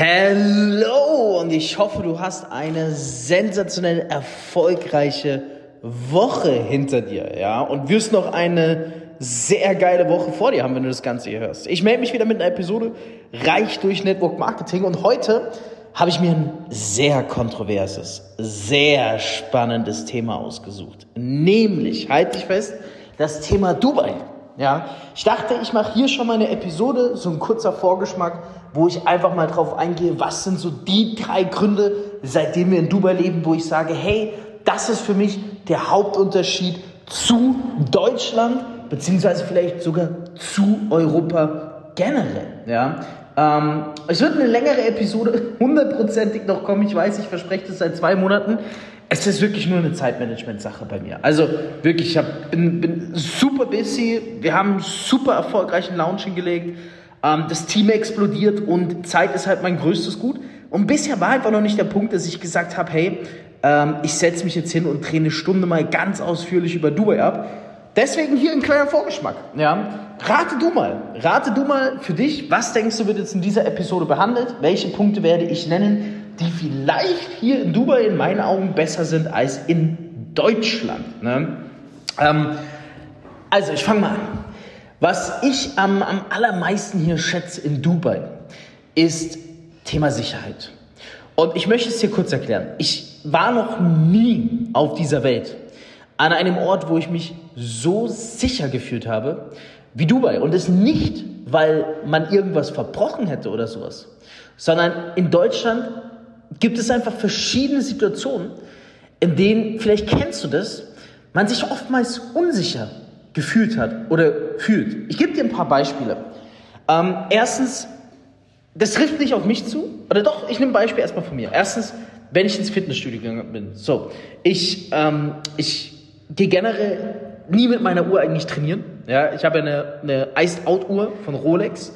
Hallo und ich hoffe, du hast eine sensationell erfolgreiche Woche hinter dir, ja, und wirst noch eine sehr geile Woche vor dir haben, wenn du das Ganze hier hörst. Ich melde mich wieder mit einer Episode reich durch Network Marketing und heute habe ich mir ein sehr kontroverses, sehr spannendes Thema ausgesucht. Nämlich, halte ich fest, das Thema Dubai. Ja, ich dachte, ich mache hier schon mal eine Episode, so ein kurzer Vorgeschmack, wo ich einfach mal drauf eingehe, was sind so die drei Gründe, seitdem wir in Dubai leben, wo ich sage, hey, das ist für mich der Hauptunterschied zu Deutschland, beziehungsweise vielleicht sogar zu Europa generell. Ja, ähm, es wird eine längere Episode, hundertprozentig noch kommen. Ich weiß, ich verspreche das seit zwei Monaten. Es ist wirklich nur eine Zeitmanagement-Sache bei mir. Also wirklich, ich hab, bin, bin super busy. Wir haben super erfolgreichen Launch hingelegt. Ähm, das Team explodiert und Zeit ist halt mein größtes Gut. Und bisher war einfach noch nicht der Punkt, dass ich gesagt habe, hey, ähm, ich setze mich jetzt hin und drehe eine Stunde mal ganz ausführlich über Dubai ab. Deswegen hier ein kleiner Vorgeschmack. Ja? Rate du mal, rate du mal für dich, was denkst du wird jetzt in dieser Episode behandelt? Welche Punkte werde ich nennen? die vielleicht hier in Dubai in meinen Augen besser sind als in Deutschland. Ne? Ähm, also ich fange mal an. Was ich am, am allermeisten hier schätze in Dubai, ist Thema Sicherheit. Und ich möchte es dir kurz erklären. Ich war noch nie auf dieser Welt an einem Ort, wo ich mich so sicher gefühlt habe wie Dubai. Und es nicht, weil man irgendwas verbrochen hätte oder sowas, sondern in Deutschland gibt es einfach verschiedene Situationen, in denen, vielleicht kennst du das, man sich oftmals unsicher gefühlt hat oder fühlt. Ich gebe dir ein paar Beispiele. Ähm, erstens, das trifft nicht auf mich zu, oder doch, ich nehme ein Beispiel erstmal von mir. Erstens, wenn ich ins Fitnessstudio gegangen bin. So, ich, ähm, ich gehe generell nie mit meiner Uhr eigentlich trainieren. Ja, ich habe eine, eine Iced-Out-Uhr von Rolex.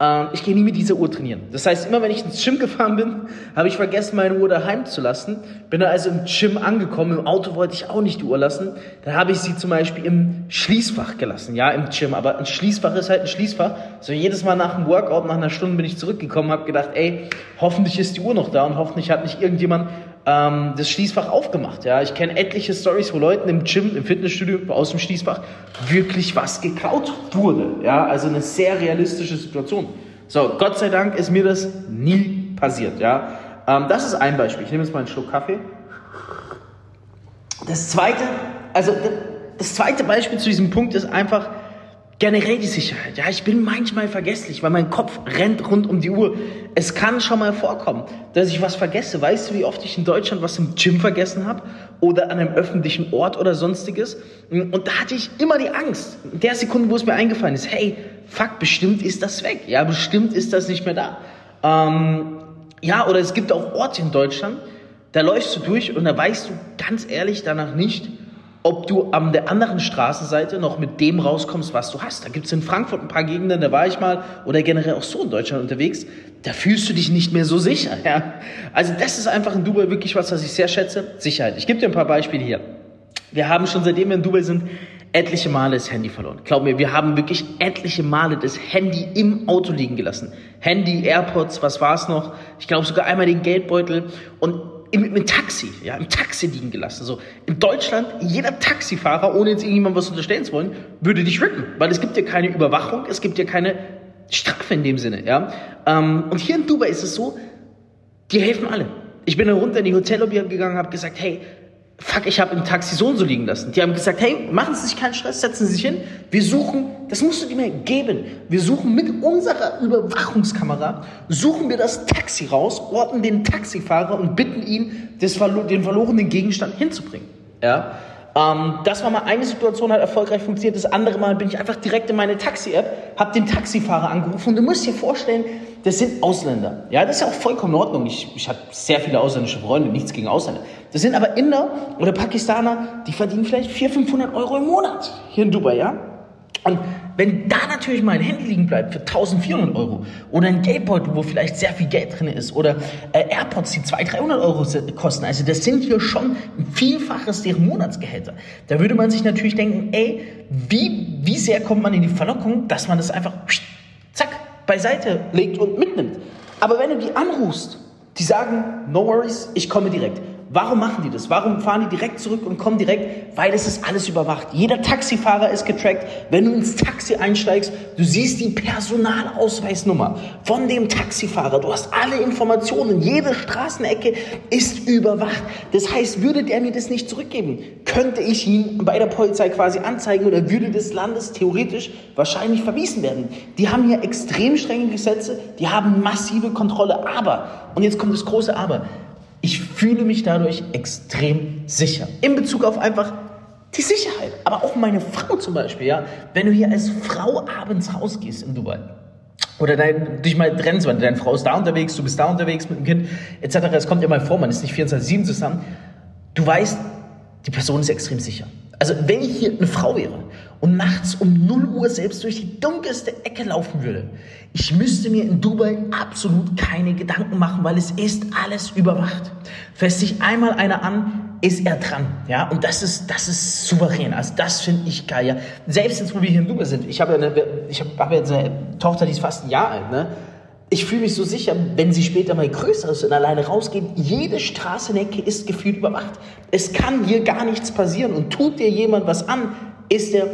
Ähm, ich gehe nie mit dieser Uhr trainieren. Das heißt, immer wenn ich ins Gym gefahren bin, habe ich vergessen, meine Uhr daheim zu lassen. Bin dann also im Gym angekommen. Im Auto wollte ich auch nicht die Uhr lassen. Dann habe ich sie zum Beispiel im Schließfach gelassen. Ja, im Gym. Aber ein Schließfach ist halt ein Schließfach. So jedes Mal nach dem Workout, nach einer Stunde bin ich zurückgekommen, habe gedacht, ey, hoffentlich ist die Uhr noch da und hoffentlich hat nicht irgendjemand ähm, das Schließfach aufgemacht. Ja, ich kenne etliche Stories, wo Leuten im Gym, im Fitnessstudio aus dem Schließfach wirklich was geklaut wurde. Ja, also eine sehr realistische Situation. So, Gott sei Dank ist mir das nie passiert. Ja, ähm, das ist ein Beispiel. Ich nehme jetzt mal einen Schluck Kaffee. Das zweite, also das zweite Beispiel zu diesem Punkt ist einfach, Generell die Sicherheit. Ja, ich bin manchmal vergesslich, weil mein Kopf rennt rund um die Uhr. Es kann schon mal vorkommen, dass ich was vergesse. Weißt du, wie oft ich in Deutschland was im Gym vergessen habe? Oder an einem öffentlichen Ort oder sonstiges? Und da hatte ich immer die Angst. In der Sekunde, wo es mir eingefallen ist, hey, fuck, bestimmt ist das weg. Ja, bestimmt ist das nicht mehr da. Ähm, ja, oder es gibt auch Orte in Deutschland, da läufst du durch und da weißt du ganz ehrlich danach nicht, ob du an der anderen Straßenseite noch mit dem rauskommst, was du hast. Da gibt es in Frankfurt ein paar Gegenden, da war ich mal, oder generell auch so in Deutschland unterwegs, da fühlst du dich nicht mehr so sicher. Ja? Also das ist einfach in Dubai wirklich was, was ich sehr schätze, Sicherheit. Ich gebe dir ein paar Beispiele hier. Wir haben schon seitdem wir in Dubai sind, etliche Male das Handy verloren. Glaub mir, wir haben wirklich etliche Male das Handy im Auto liegen gelassen. Handy, AirPods, was war es noch? Ich glaube sogar einmal den Geldbeutel und im, im, Taxi, ja, im Taxi liegen gelassen. So, in Deutschland, jeder Taxifahrer, ohne jetzt irgendjemandem was unterstellen zu wollen, würde dich rippen, weil es gibt ja keine Überwachung, es gibt ja keine Strafe in dem Sinne, ja. Ähm, und hier in Dubai ist es so, die helfen alle. Ich bin dann runter in die Hotellobby gegangen, habe gesagt, hey, fuck, ich habe im Taxi so und so liegen lassen. Die haben gesagt, hey, machen Sie sich keinen Stress, setzen Sie sich hin. Wir suchen, das musst du dir mir geben. Wir suchen mit unserer Überwachungskamera, suchen wir das Taxi raus, orten den Taxifahrer und bitten ihn, den verlorenen Gegenstand hinzubringen. Ja? Ähm, das war mal eine Situation, hat erfolgreich funktioniert. Das andere Mal bin ich einfach direkt in meine Taxi-App, habe den Taxifahrer angerufen und du musst dir vorstellen, das sind Ausländer. Ja, das ist ja auch vollkommen in Ordnung. Ich, ich habe sehr viele ausländische Freunde, nichts gegen Ausländer. Das sind aber Inder oder Pakistaner, die verdienen vielleicht 400, 500 Euro im Monat hier in Dubai, ja? Und wenn da natürlich mal ein Handy liegen bleibt für 1400 Euro oder ein Geldbeutel, wo vielleicht sehr viel Geld drin ist oder äh, AirPods, die 200, 300 Euro kosten, also das sind hier schon ein Vielfaches deren Monatsgehälter. Da würde man sich natürlich denken, ey, wie, wie sehr kommt man in die Verlockung, dass man das einfach zack beiseite legt und mitnimmt. Aber wenn du die anrufst, die sagen, no worries, ich komme direkt. Warum machen die das? Warum fahren die direkt zurück und kommen direkt? Weil es ist alles überwacht. Jeder Taxifahrer ist getrackt. Wenn du ins Taxi einsteigst, du siehst die Personalausweisnummer von dem Taxifahrer. Du hast alle Informationen. Jede Straßenecke ist überwacht. Das heißt, würde der mir das nicht zurückgeben, könnte ich ihn bei der Polizei quasi anzeigen oder würde des Landes theoretisch wahrscheinlich verwiesen werden. Die haben hier extrem strenge Gesetze. Die haben massive Kontrolle. Aber, und jetzt kommt das große Aber, ich fühle mich dadurch extrem sicher. In Bezug auf einfach die Sicherheit. Aber auch meine Frau zum Beispiel, ja. Wenn du hier als Frau abends rausgehst in Dubai oder dein, dich mal trennst, weil deine Frau ist da unterwegs, du bist da unterwegs mit dem Kind, etc. Es kommt ja mal vor, man ist nicht 24-7 zusammen. Du weißt, die Person ist extrem sicher. Also wenn ich hier eine Frau wäre und nachts um 0 Uhr selbst durch die dunkelste Ecke laufen würde, ich müsste mir in Dubai absolut keine Gedanken machen, weil es ist alles überwacht. Fässt sich einmal einer an, ist er dran, ja, und das ist, das ist souverän, also das finde ich geil, ja. Selbst jetzt, wo wir hier in Dubai sind, ich habe ja, eine, ich habe hab jetzt eine Tochter, die ist fast ein Jahr alt, ne, ich fühle mich so sicher, wenn sie später mal größer ist und alleine rausgeht, jede Straßenecke ist gefühlt überwacht. Es kann hier gar nichts passieren und tut dir jemand was an, ist er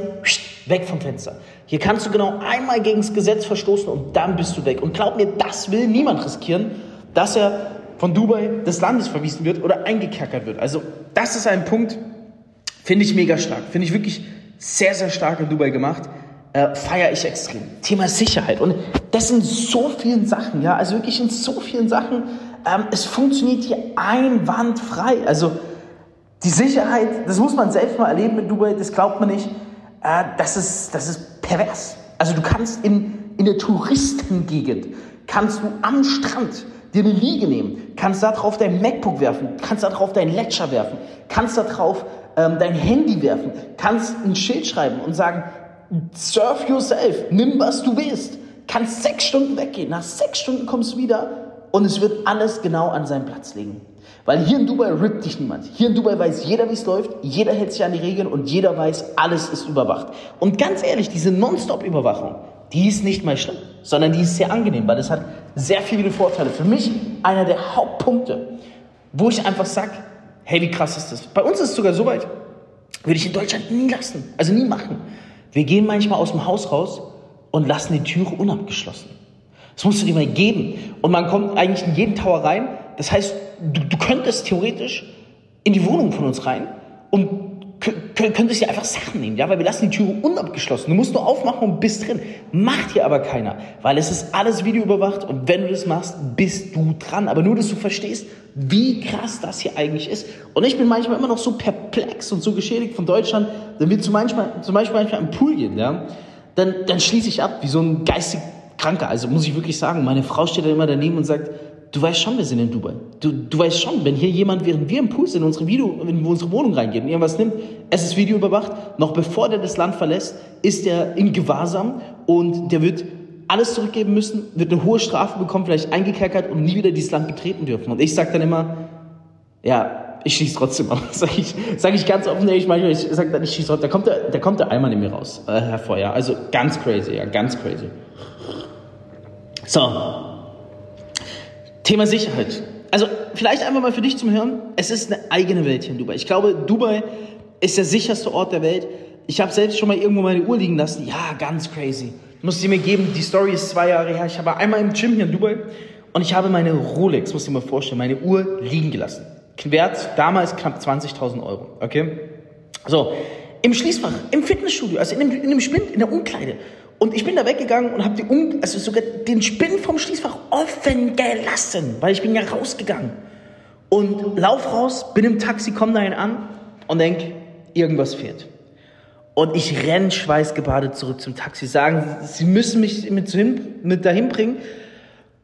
weg vom Fenster. Hier kannst du genau einmal gegen das Gesetz verstoßen und dann bist du weg. Und glaub mir, das will niemand riskieren, dass er von Dubai des Landes verwiesen wird oder eingekerkert wird. Also das ist ein Punkt, finde ich mega stark. Finde ich wirklich sehr, sehr stark in Dubai gemacht. Äh, Feiere ich extrem. Thema Sicherheit. Und das sind so vielen Sachen, ja, also wirklich in so vielen Sachen. Ähm, es funktioniert hier einwandfrei. Also die Sicherheit, das muss man selbst mal erleben in Dubai, das glaubt man nicht. Äh, das, ist, das ist pervers. Also du kannst in, in der Touristengegend, kannst du am Strand dir eine Liege nehmen, kannst da drauf dein MacBook werfen, kannst da drauf dein Ledger werfen, kannst da drauf ähm, dein Handy werfen, kannst ein Schild schreiben und sagen, surf yourself, nimm was du willst, kannst sechs Stunden weggehen, nach sechs Stunden kommst du wieder und es wird alles genau an seinen Platz liegen. Weil hier in Dubai rippt dich niemand. Hier in Dubai weiß jeder, wie es läuft, jeder hält sich an die Regeln und jeder weiß, alles ist überwacht. Und ganz ehrlich, diese Nonstop-Überwachung, die ist nicht mal schlimm, sondern die ist sehr angenehm, weil es hat sehr viele Vorteile. Für mich einer der Hauptpunkte, wo ich einfach sage, hey, wie krass ist das? Bei uns ist es sogar so weit, würde ich in Deutschland nie lassen, also nie machen. Wir gehen manchmal aus dem Haus raus und lassen die Türe unabgeschlossen. Das musst du dir mal geben. Und man kommt eigentlich in jeden Tower rein. Das heißt, du, du könntest theoretisch in die Wohnung von uns rein und könntest dir einfach Sachen nehmen, ja, weil wir lassen die Türe unabgeschlossen. Du musst nur aufmachen und bist drin. Macht hier aber keiner, weil es ist alles videoüberwacht und wenn du das machst, bist du dran. Aber nur, dass du verstehst, wie krass das hier eigentlich ist. Und ich bin manchmal immer noch so perplex und so geschädigt von Deutschland, wenn wir zum Beispiel, zum Beispiel manchmal im Pool gehen, ja, dann, dann schließe ich ab, wie so ein geistig Kranker. Also muss ich wirklich sagen, meine Frau steht da immer daneben und sagt, du weißt schon, wir sind in Dubai. Du, du weißt schon, wenn hier jemand, während wir im Pool sind, in unsere, Video, in unsere Wohnung reingeht und irgendwas nimmt, es ist Video überwacht, noch bevor der das Land verlässt, ist er in Gewahrsam und der wird alles zurückgeben müssen, wird eine hohe Strafe bekommen, vielleicht eingekerkert und nie wieder dieses Land betreten dürfen. Und ich sage dann immer, ja, ich schieße trotzdem ab. Sag ich, sag ich ganz offen, ich manchmal, ich sage dann, ich schieße trotzdem. Da kommt der, da kommt der Eimer in mir raus, äh, hervor, ja. Also ganz crazy, ja, ganz crazy. So. Thema Sicherheit. Also vielleicht einfach mal für dich zum Hören. Es ist eine eigene Welt hier in Dubai. Ich glaube, Dubai ist der sicherste Ort der Welt. Ich habe selbst schon mal irgendwo meine Uhr liegen lassen. Ja, ganz crazy. Muss sie mir geben. Die Story ist zwei Jahre her. Ich habe einmal im Gym hier in Dubai und ich habe meine Rolex, muss ich mir vorstellen, meine Uhr liegen gelassen. Wert damals knapp 20.000 Euro. Okay? So, im Schließfach, im Fitnessstudio, also in dem, in dem Spind, in der Umkleide. Und ich bin da weggegangen und habe also sogar den Spind vom Schließfach offen gelassen, weil ich bin ja rausgegangen. Und lauf raus, bin im Taxi, komm dahin an und denk, irgendwas fehlt. Und ich renn schweißgebadet zurück zum Taxi, sagen, sie müssen mich mit, mit dahin bringen,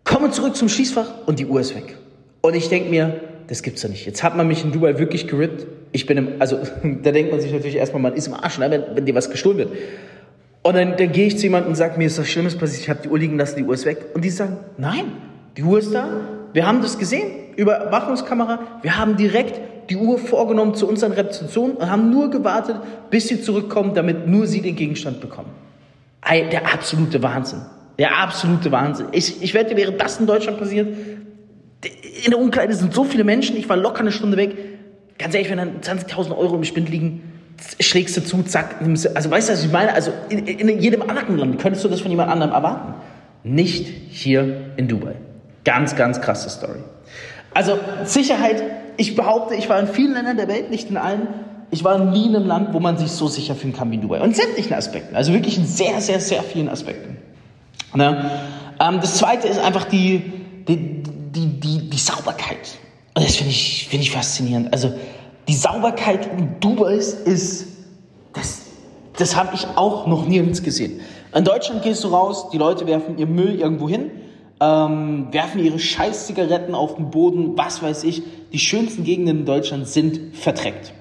komme zurück zum Schließfach und die Uhr ist weg. Und ich denk mir, das gibt's doch nicht. Jetzt hat man mich in Dubai wirklich gerippt. Ich bin im, also da denkt man sich natürlich erstmal, man ist im Arsch, ne, wenn, wenn dir was gestohlen wird. Und dann, dann gehe ich zu jemandem und sage, mir ist was Schlimmes passiert, ich habe die Uhr liegen lassen, die Uhr ist weg. Und die sagen, nein, die Uhr ist da, wir haben das gesehen, Überwachungskamera, wir haben direkt die Uhr vorgenommen zu unseren Rezeptionen und haben nur gewartet, bis sie zurückkommen, damit nur sie den Gegenstand bekommen. Der absolute Wahnsinn. Der absolute Wahnsinn. Ich, ich wette, wäre das in Deutschland passiert, in der Umkleide sind so viele Menschen, ich war locker eine Stunde weg. Ganz ehrlich, wenn dann 20.000 Euro im Spind liegen, schlägst du zu, zack. Also weißt du, was ich meine? Also in, in jedem anderen Land könntest du das von jemand anderem erwarten. Nicht hier in Dubai. Ganz, ganz krasse Story. Also Sicherheit, ich behaupte, ich war in vielen Ländern der Welt, nicht in allen. Ich war nie in einem Land, wo man sich so sicher fühlen kann wie in Dubai. Und sämtlichen Aspekten. Also wirklich in sehr, sehr, sehr vielen Aspekten. Ne? Ähm, das zweite ist einfach die, die, die, die, die Sauberkeit. Und das finde ich, find ich faszinierend. Also die Sauberkeit in Dubai ist, das, das habe ich auch noch nirgends gesehen. In Deutschland gehst du raus, die Leute werfen ihr Müll irgendwo hin, ähm, werfen ihre scheiß Zigaretten auf den Boden, was weiß ich. Die schönsten Gegenden in Deutschland sind verdreckt.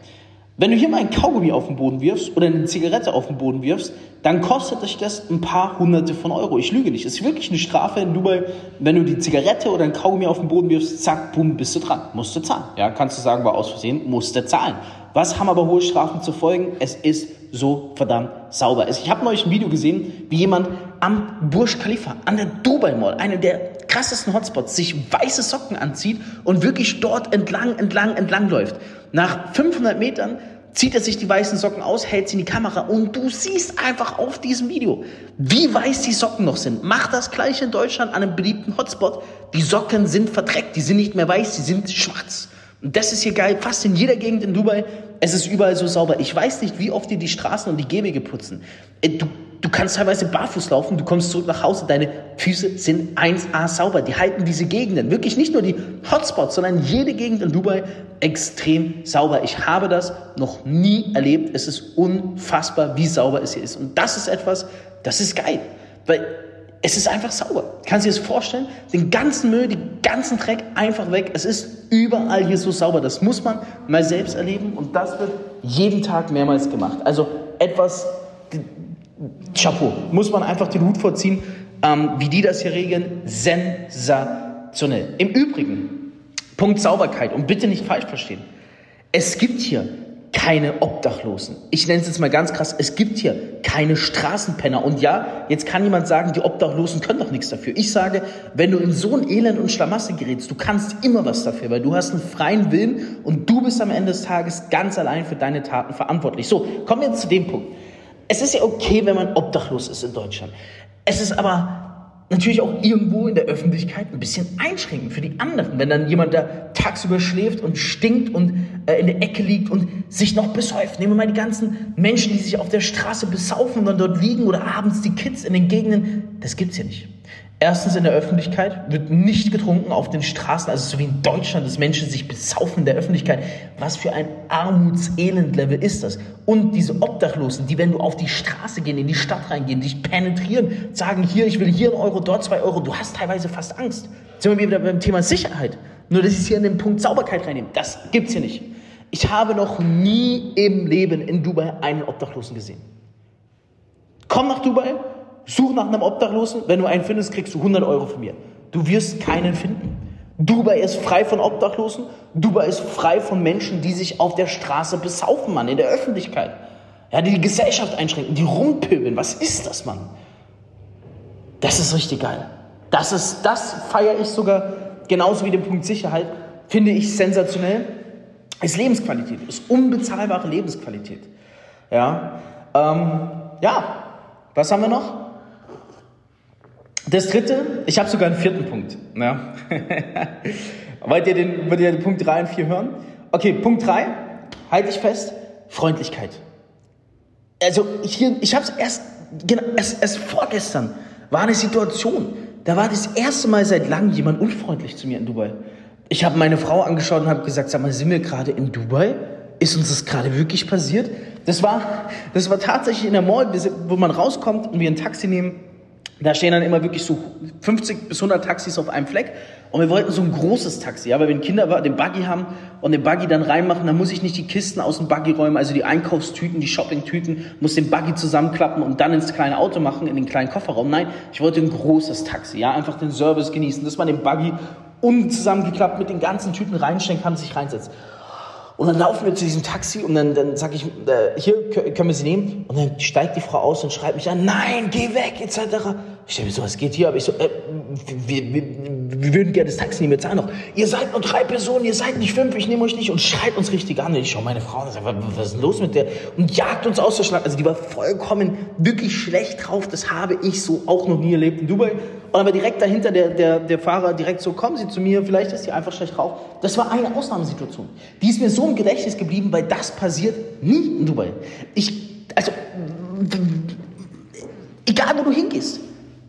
Wenn du hier mal ein Kaugummi auf den Boden wirfst oder eine Zigarette auf den Boden wirfst, dann kostet dich das ein paar hunderte von Euro. Ich lüge nicht. Es ist wirklich eine Strafe in Dubai, wenn du die Zigarette oder ein Kaugummi auf den Boden wirfst, zack, bumm, bist du dran. Musst du zahlen. Ja, kannst du sagen, war aus Versehen, musst du zahlen. Was haben aber hohe Strafen zu folgen? Es ist so verdammt sauber. Ich habe neulich ein Video gesehen, wie jemand am Burj Khalifa, an der Dubai Mall, einer der krassesten Hotspots, sich weiße Socken anzieht und wirklich dort entlang, entlang, entlang läuft. Nach 500 Metern zieht er sich die weißen Socken aus, hält sie in die Kamera und du siehst einfach auf diesem Video, wie weiß die Socken noch sind. Mach das gleich in Deutschland an einem beliebten Hotspot. Die Socken sind verdreckt, die sind nicht mehr weiß, die sind schwarz. Und das ist hier geil, fast in jeder Gegend in Dubai. Es ist überall so sauber. Ich weiß nicht, wie oft die die Straßen und die Gehwege putzen. Äh, du Du kannst teilweise barfuß laufen, du kommst zurück nach Hause, deine Füße sind 1A sauber. Die halten diese Gegenden, wirklich nicht nur die Hotspots, sondern jede Gegend in Dubai extrem sauber. Ich habe das noch nie erlebt. Es ist unfassbar, wie sauber es hier ist. Und das ist etwas, das ist geil. Weil es ist einfach sauber. Kannst du dir das vorstellen? Den ganzen Müll, den ganzen Dreck einfach weg. Es ist überall hier so sauber. Das muss man mal selbst erleben und das wird jeden Tag mehrmals gemacht. Also etwas, Chapeau, muss man einfach den Hut vorziehen, ähm, wie die das hier regeln. Sensationell. Im Übrigen, Punkt Sauberkeit und bitte nicht falsch verstehen. Es gibt hier keine Obdachlosen. Ich nenne es jetzt mal ganz krass, es gibt hier keine Straßenpenner. Und ja, jetzt kann jemand sagen, die Obdachlosen können doch nichts dafür. Ich sage, wenn du in so ein Elend und Schlamassel gerätst, du kannst immer was dafür, weil du hast einen freien Willen und du bist am Ende des Tages ganz allein für deine Taten verantwortlich. So, kommen wir jetzt zu dem Punkt. Es ist ja okay, wenn man obdachlos ist in Deutschland. Es ist aber natürlich auch irgendwo in der Öffentlichkeit ein bisschen einschränkend für die anderen. Wenn dann jemand da tagsüber schläft und stinkt und äh, in der Ecke liegt und sich noch besäuft. Nehmen wir mal die ganzen Menschen, die sich auf der Straße besaufen und dann dort liegen oder abends die Kids in den Gegenden. Das gibt's hier nicht. Erstens in der Öffentlichkeit wird nicht getrunken auf den Straßen, also so wie in Deutschland, dass Menschen sich besaufen in der Öffentlichkeit. Was für ein Armutselend-Level ist das? Und diese Obdachlosen, die, wenn du auf die Straße gehen, in die Stadt reingehen, dich penetrieren, sagen hier, ich will hier einen Euro, dort zwei Euro, du hast teilweise fast Angst. Jetzt sind wir wieder beim Thema Sicherheit. Nur, dass ich es hier in den Punkt Sauberkeit reinnehme. Das gibt's hier nicht. Ich habe noch nie im Leben in Dubai einen Obdachlosen gesehen. Komm nach Dubai, Such nach einem Obdachlosen. Wenn du einen findest, kriegst du 100 Euro von mir. Du wirst keinen finden. Dubai ist frei von Obdachlosen. Dubai ist frei von Menschen, die sich auf der Straße besaufen, Mann, in der Öffentlichkeit. Ja, die die Gesellschaft einschränken, die rumpöbeln. Was ist das, Mann? Das ist richtig geil. Das das feiere ich sogar genauso wie den Punkt Sicherheit. Finde ich sensationell. Ist Lebensqualität, ist unbezahlbare Lebensqualität. Ja, ähm, ja. Was haben wir noch? Das dritte, ich habe sogar einen vierten Punkt. Ja. wollt, ihr den, wollt ihr den Punkt 3 und 4 hören? Okay, Punkt 3, halte ich fest, Freundlichkeit. Also hier, ich habe es erst, genau, erst, erst vorgestern war eine Situation, da war das erste Mal seit langem jemand unfreundlich zu mir in Dubai. Ich habe meine Frau angeschaut und habe gesagt, sag mal, sind wir gerade in Dubai? Ist uns das gerade wirklich passiert? Das war, das war tatsächlich in der Mall, wo man rauskommt und wir ein Taxi nehmen da stehen dann immer wirklich so 50 bis 100 Taxis auf einem Fleck. Und wir wollten so ein großes Taxi, weil wenn Kinder den Buggy haben und den Buggy dann reinmachen, dann muss ich nicht die Kisten aus dem Buggy räumen, also die Einkaufstüten, die Shoppingtüten, muss den Buggy zusammenklappen und dann ins kleine Auto machen, in den kleinen Kofferraum. Nein, ich wollte ein großes Taxi, ja, einfach den Service genießen, dass man den Buggy unzusammengeklappt mit den ganzen Tüten reinstellen kann, sich reinsetzt. Und dann laufen wir zu diesem Taxi und dann, dann sage ich, äh, hier können wir sie nehmen. Und dann steigt die Frau aus und schreibt mich an, nein, geh weg, etc. Ich denke mir so, was geht hier? Aber ich so, äh, wir, wir, wir würden gerne das Taxi nicht mehr zahlen. Noch. Ihr seid nur drei Personen, ihr seid nicht fünf, ich nehme euch nicht und schreit uns richtig an. Ich schaue meine Frau und sage, was ist denn los mit der? Und jagt uns aus der Schlange. Also die war vollkommen wirklich schlecht drauf. Das habe ich so auch noch nie erlebt in Dubai. Und aber direkt dahinter der, der, der Fahrer direkt so, kommen Sie zu mir, vielleicht ist die einfach schlecht drauf. Das war eine Ausnahmesituation. Die ist mir so im Gedächtnis geblieben, weil das passiert nie in Dubai. Ich, also, egal wo du hingehst,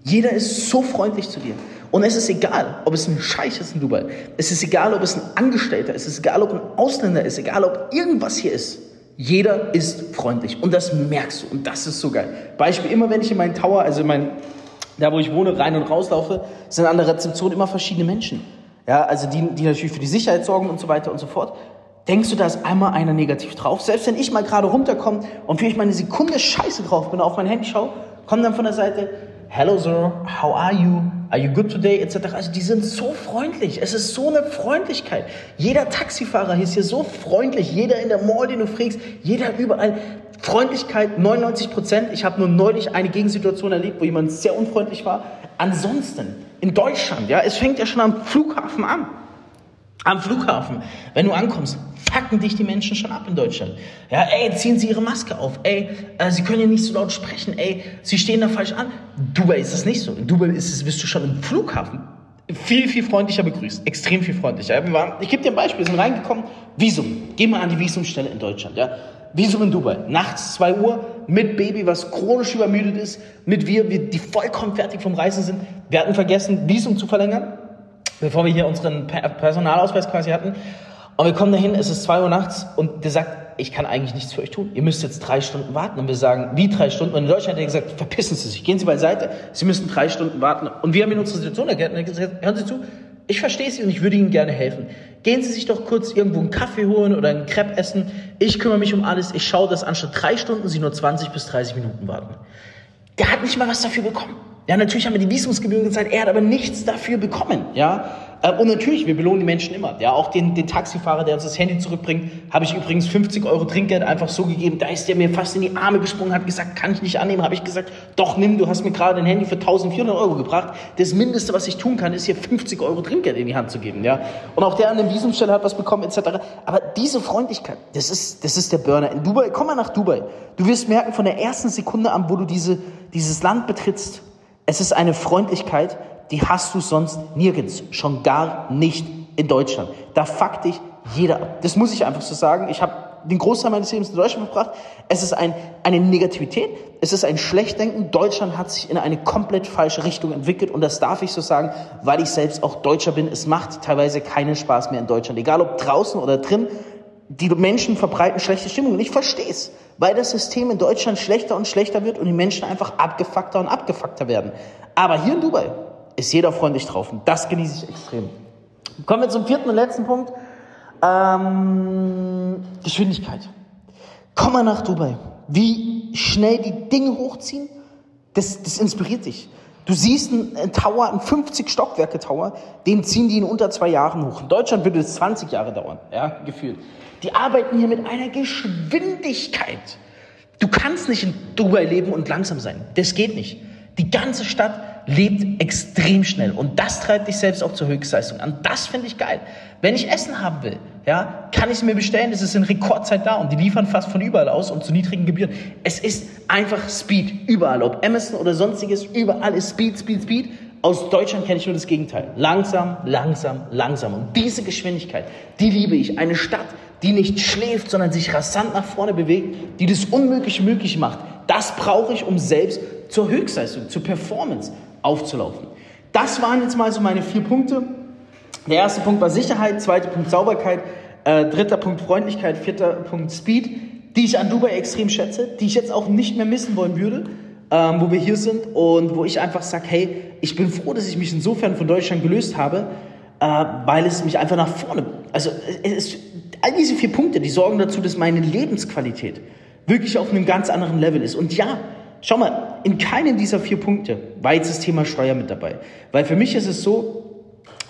jeder ist so freundlich zu dir. Und es ist egal, ob es ein Scheich ist in Dubai. Es ist egal, ob es ein Angestellter ist. Es ist egal, ob ein Ausländer ist. Egal, ob irgendwas hier ist. Jeder ist freundlich. Und das merkst du. Und das ist so geil. Beispiel, immer wenn ich in meinen Tower, also in mein, da wo ich wohne, rein und rauslaufe, sind an der Rezeption immer verschiedene Menschen. Ja, also die, die natürlich für die Sicherheit sorgen und so weiter und so fort. Denkst du, da ist einmal einer negativ drauf? Selbst wenn ich mal gerade runterkomme und für ich mal eine Sekunde scheiße drauf bin, auf mein Handy schaue, kommt dann von der Seite, Hello Sir, how are you? Are you good today? Etc. Also die sind so freundlich. Es ist so eine Freundlichkeit. Jeder Taxifahrer ist hier so freundlich. Jeder in der Mall, den du fragst, jeder überall. Freundlichkeit 99 Prozent. Ich habe nur neulich eine Gegensituation erlebt, wo jemand sehr unfreundlich war. Ansonsten in Deutschland, ja, es fängt ja schon am Flughafen an. Am Flughafen, wenn du ankommst, fucken dich die Menschen schon ab in Deutschland. Ja, ey, ziehen Sie Ihre Maske auf. Ey, äh, Sie können ja nicht so laut sprechen. Ey, Sie stehen da falsch an. Dubai ist das nicht so. In Dubai ist es, bist du schon im Flughafen viel, viel freundlicher begrüßt. Extrem viel freundlicher. Wir waren, ich gebe dir ein Beispiel. Wir sind reingekommen. Visum. Geh mal an die Visumstelle in Deutschland. Ja. Visum in Dubai. Nachts 2 Uhr mit Baby, was chronisch übermüdet ist. Mit wir, wir, die vollkommen fertig vom Reisen sind. Wir hatten vergessen, Visum zu verlängern bevor wir hier unseren Personalausweis quasi hatten. Und wir kommen dahin, es ist zwei Uhr nachts und der sagt, ich kann eigentlich nichts für euch tun. Ihr müsst jetzt drei Stunden warten. Und wir sagen, wie drei Stunden? Und in Deutschland hat er gesagt, verpissen Sie sich, gehen Sie beiseite, Sie müssen drei Stunden warten. Und wir haben in unsere Situation erklärt und er gesagt, hören Sie zu, ich verstehe Sie und ich würde Ihnen gerne helfen. Gehen Sie sich doch kurz irgendwo einen Kaffee holen oder einen Crepe essen. Ich kümmere mich um alles. Ich schaue, dass anstatt drei Stunden Sie nur 20 bis 30 Minuten warten. Der hat nicht mal was dafür bekommen. Ja, natürlich haben wir die Visumsgebühren gezahlt, er hat aber nichts dafür bekommen. Ja, äh, und natürlich, wir belohnen die Menschen immer. Ja, auch den, den Taxifahrer, der uns das Handy zurückbringt, habe ich übrigens 50 Euro Trinkgeld einfach so gegeben. Da ist der mir fast in die Arme gesprungen, hat gesagt, kann ich nicht annehmen. Habe ich gesagt, doch nimm, du hast mir gerade ein Handy für 1400 Euro gebracht. Das Mindeste, was ich tun kann, ist hier 50 Euro Trinkgeld in die Hand zu geben. Ja, und auch der an der Visumstelle hat was bekommen etc. Aber diese Freundlichkeit, das ist, das ist der Burner. In Dubai, komm mal nach Dubai. Du wirst merken von der ersten Sekunde an, wo du diese, dieses Land betrittst, es ist eine Freundlichkeit, die hast du sonst nirgends, schon gar nicht in Deutschland. Da fuckt dich jeder ab. Das muss ich einfach so sagen. Ich habe den Großteil meines Lebens in Deutschland verbracht. Es ist ein, eine Negativität, es ist ein Schlechtdenken. Deutschland hat sich in eine komplett falsche Richtung entwickelt und das darf ich so sagen, weil ich selbst auch Deutscher bin. Es macht teilweise keinen Spaß mehr in Deutschland, egal ob draußen oder drin. Die Menschen verbreiten schlechte Stimmung und ich verstehe es weil das System in Deutschland schlechter und schlechter wird und die Menschen einfach abgefuckter und abgefuckter werden. Aber hier in Dubai ist jeder freundlich drauf und das genieße ich extrem. Kommen wir zum vierten und letzten Punkt. Ähm, Geschwindigkeit. Komm mal nach Dubai. Wie schnell die Dinge hochziehen, das, das inspiriert dich. Du siehst einen Tower, einen 50 Stockwerke Tower, den ziehen die in unter zwei Jahren hoch. In Deutschland würde es 20 Jahre dauern, ja, gefühlt. Die arbeiten hier mit einer Geschwindigkeit. Du kannst nicht in Dubai leben und langsam sein. Das geht nicht. Die ganze Stadt lebt extrem schnell und das treibt dich selbst auch zur Höchstleistung an. Das finde ich geil. Wenn ich Essen haben will, ja, kann ich es mir bestellen. Es ist in Rekordzeit da und die liefern fast von überall aus und zu niedrigen Gebühren. Es ist einfach Speed überall, ob Amazon oder sonstiges, überall ist Speed, Speed, Speed. Aus Deutschland kenne ich nur das Gegenteil. Langsam, langsam, langsam. Und diese Geschwindigkeit, die liebe ich. Eine Stadt, die nicht schläft, sondern sich rasant nach vorne bewegt, die das Unmögliche möglich macht. Das brauche ich, um selbst zur Höchstleistung, zur Performance aufzulaufen. Das waren jetzt mal so meine vier Punkte. Der erste Punkt war Sicherheit, zweiter Punkt Sauberkeit, äh, dritter Punkt Freundlichkeit, vierter Punkt Speed, die ich an Dubai extrem schätze, die ich jetzt auch nicht mehr missen wollen würde, ähm, wo wir hier sind und wo ich einfach sage, hey, ich bin froh, dass ich mich insofern von Deutschland gelöst habe, äh, weil es mich einfach nach vorne, also es, all diese vier Punkte, die sorgen dazu, dass meine Lebensqualität wirklich auf einem ganz anderen Level ist. Und ja, schau mal, in keinem dieser vier Punkte war jetzt das Thema Steuer mit dabei. Weil für mich ist es so,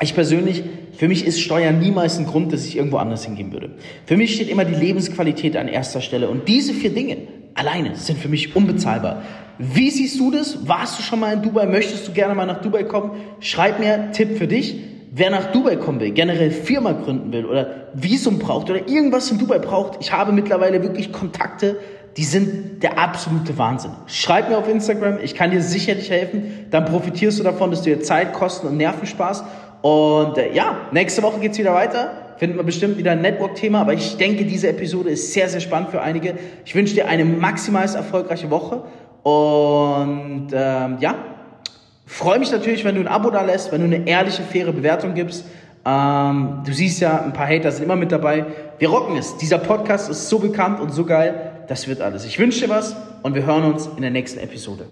ich persönlich, für mich ist Steuer niemals ein Grund, dass ich irgendwo anders hingehen würde. Für mich steht immer die Lebensqualität an erster Stelle. Und diese vier Dinge, alleine sind für mich unbezahlbar. Wie siehst du das? Warst du schon mal in Dubai? Möchtest du gerne mal nach Dubai kommen? Schreib mir Tipp für dich. Wer nach Dubai kommen will, generell Firma gründen will oder Visum braucht oder irgendwas in Dubai braucht, ich habe mittlerweile wirklich Kontakte, die sind der absolute Wahnsinn. Schreib mir auf Instagram, ich kann dir sicherlich helfen. Dann profitierst du davon, dass du dir Zeit, Kosten und Nerven sparst. Und äh, ja, nächste Woche geht's wieder weiter. Finden wir bestimmt wieder ein Network-Thema, aber ich denke, diese Episode ist sehr, sehr spannend für einige. Ich wünsche dir eine maximal erfolgreiche Woche und ähm, ja, freue mich natürlich, wenn du ein Abo da lässt, wenn du eine ehrliche, faire Bewertung gibst. Ähm, du siehst ja, ein paar Hater sind immer mit dabei. Wir rocken es. Dieser Podcast ist so bekannt und so geil. Das wird alles. Ich wünsche dir was und wir hören uns in der nächsten Episode.